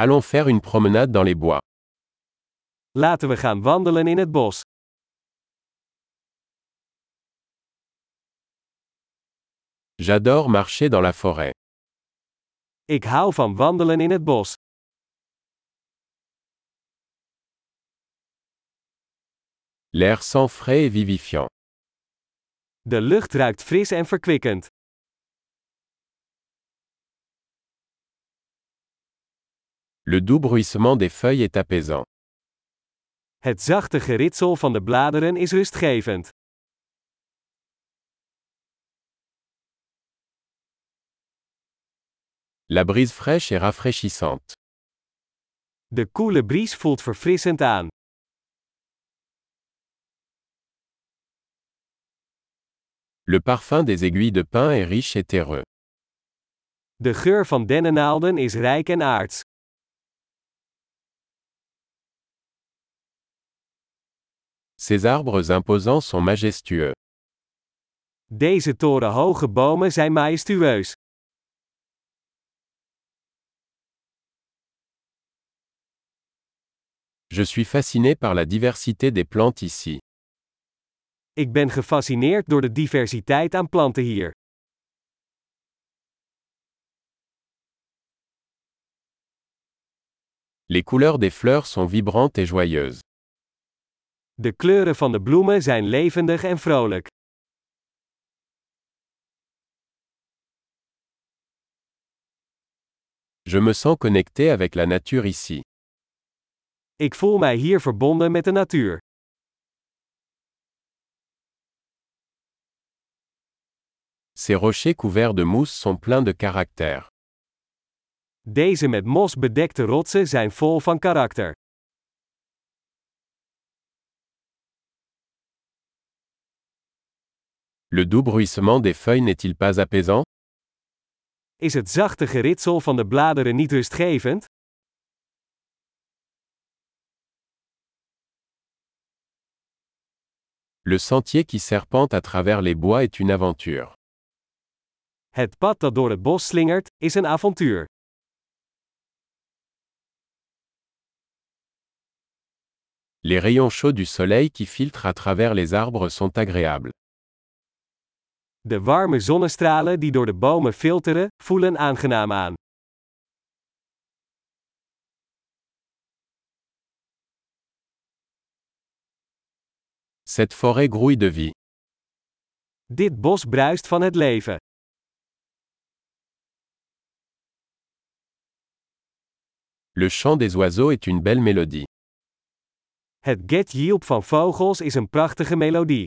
Allons faire une promenade dans les bois. Laten we gaan wandelen in het bos. J'adore marcher dans la forêt. Ik hou van wandelen in het bos. L'air sent frais et vivifiant. De lucht ruikt fris en verkwikkend. Le doux bruissement des feuilles est apaisant. Het zachte geritsel van de bladeren is rustgevend. La brise fraîche est rafraîchissante. De koele bries voelt verfrissend aan. Le parfum des aiguilles de pin est riche et terreux. De geur van dennennaalden is rijk en aards. Ces arbres imposants sont majestueux. Deze torenhoge bomen zijn majestueus. Je suis fasciné par la diversité des plantes ici. Ik ben gefascineerd door de diversiteit aan planten hier. Les couleurs des fleurs sont vibrantes et joyeuses. De kleuren van de bloemen zijn levendig en vrolijk. Je me sens connecté avec la nature ici. Ik voel mij hier verbonden met de natuur. Ces rochers couverts de mousse sont pleins de caractère. Deze met mos bedekte rotsen zijn vol van karakter. Le doux bruissement des feuilles n'est-il pas apaisant? Is het zachte geritsel van de bladeren niet rustgevend? Le sentier qui serpente à travers les bois est une aventure. Het pad dat door het bos slingert, is een avontuur. Les rayons chauds du soleil qui filtrent à travers les arbres sont agréables. De warme zonnestralen die door de bomen filteren, voelen aangenaam aan. Cette forêt grouille de vie. Dit bos bruist van het leven. Le chant des oiseaux est une belle mélodie. Het getjilp van vogels is een prachtige melodie.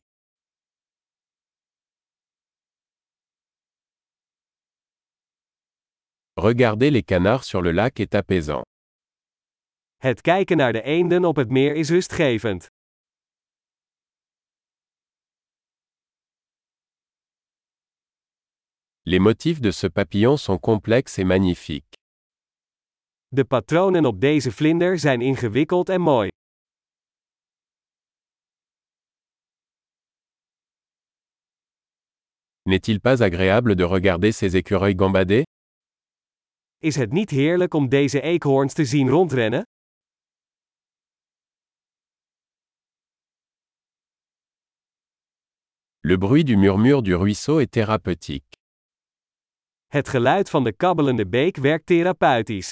Regarder les canards sur le lac est apaisant. Het kijken naar de eenden op het meer is rustgevend. Les motifs de ce papillon sont complexes et magnifiques. De patronen op deze vlinder zijn ingewikkeld en mooi. N'est-il pas agréable de regarder ces écureuils gambader? Is het niet heerlijk om deze eekhoorns te zien rondrennen? Le bruit du murmure du ruisseau est thérapeutique. Het geluid van de kabbelende beek werkt therapeutisch.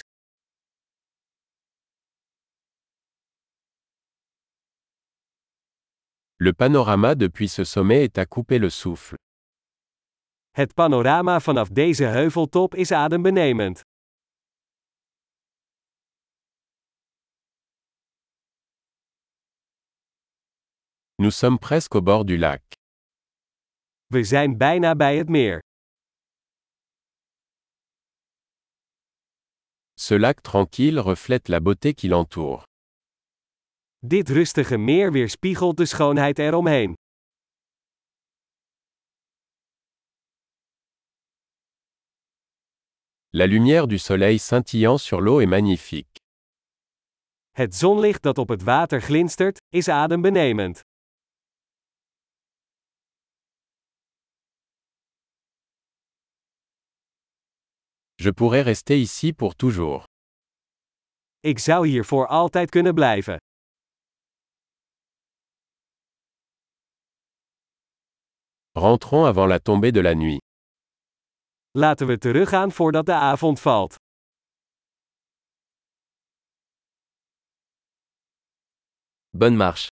Le panorama depuis ce sommet est à couper le souffle. Het panorama vanaf deze heuveltop is adembenemend. Nous sommes presque au bord du lac. We zijn bijna bij het meer. Ce lac tranquille reflète la beauté qui l'entoure. Dit rustige meer weerspiegelt de schoonheid eromheen. La lumière du soleil scintillant sur l'eau est magnifique. Het zonlicht dat op het water glinstert, is adembenemend. Je pourrais rester ici pour toujours. Ik zou hier voor altijd kunnen blijven. Rentrons avant la tombée de la nuit. Laten we teruggaan voordat de avond valt. Bonne marche.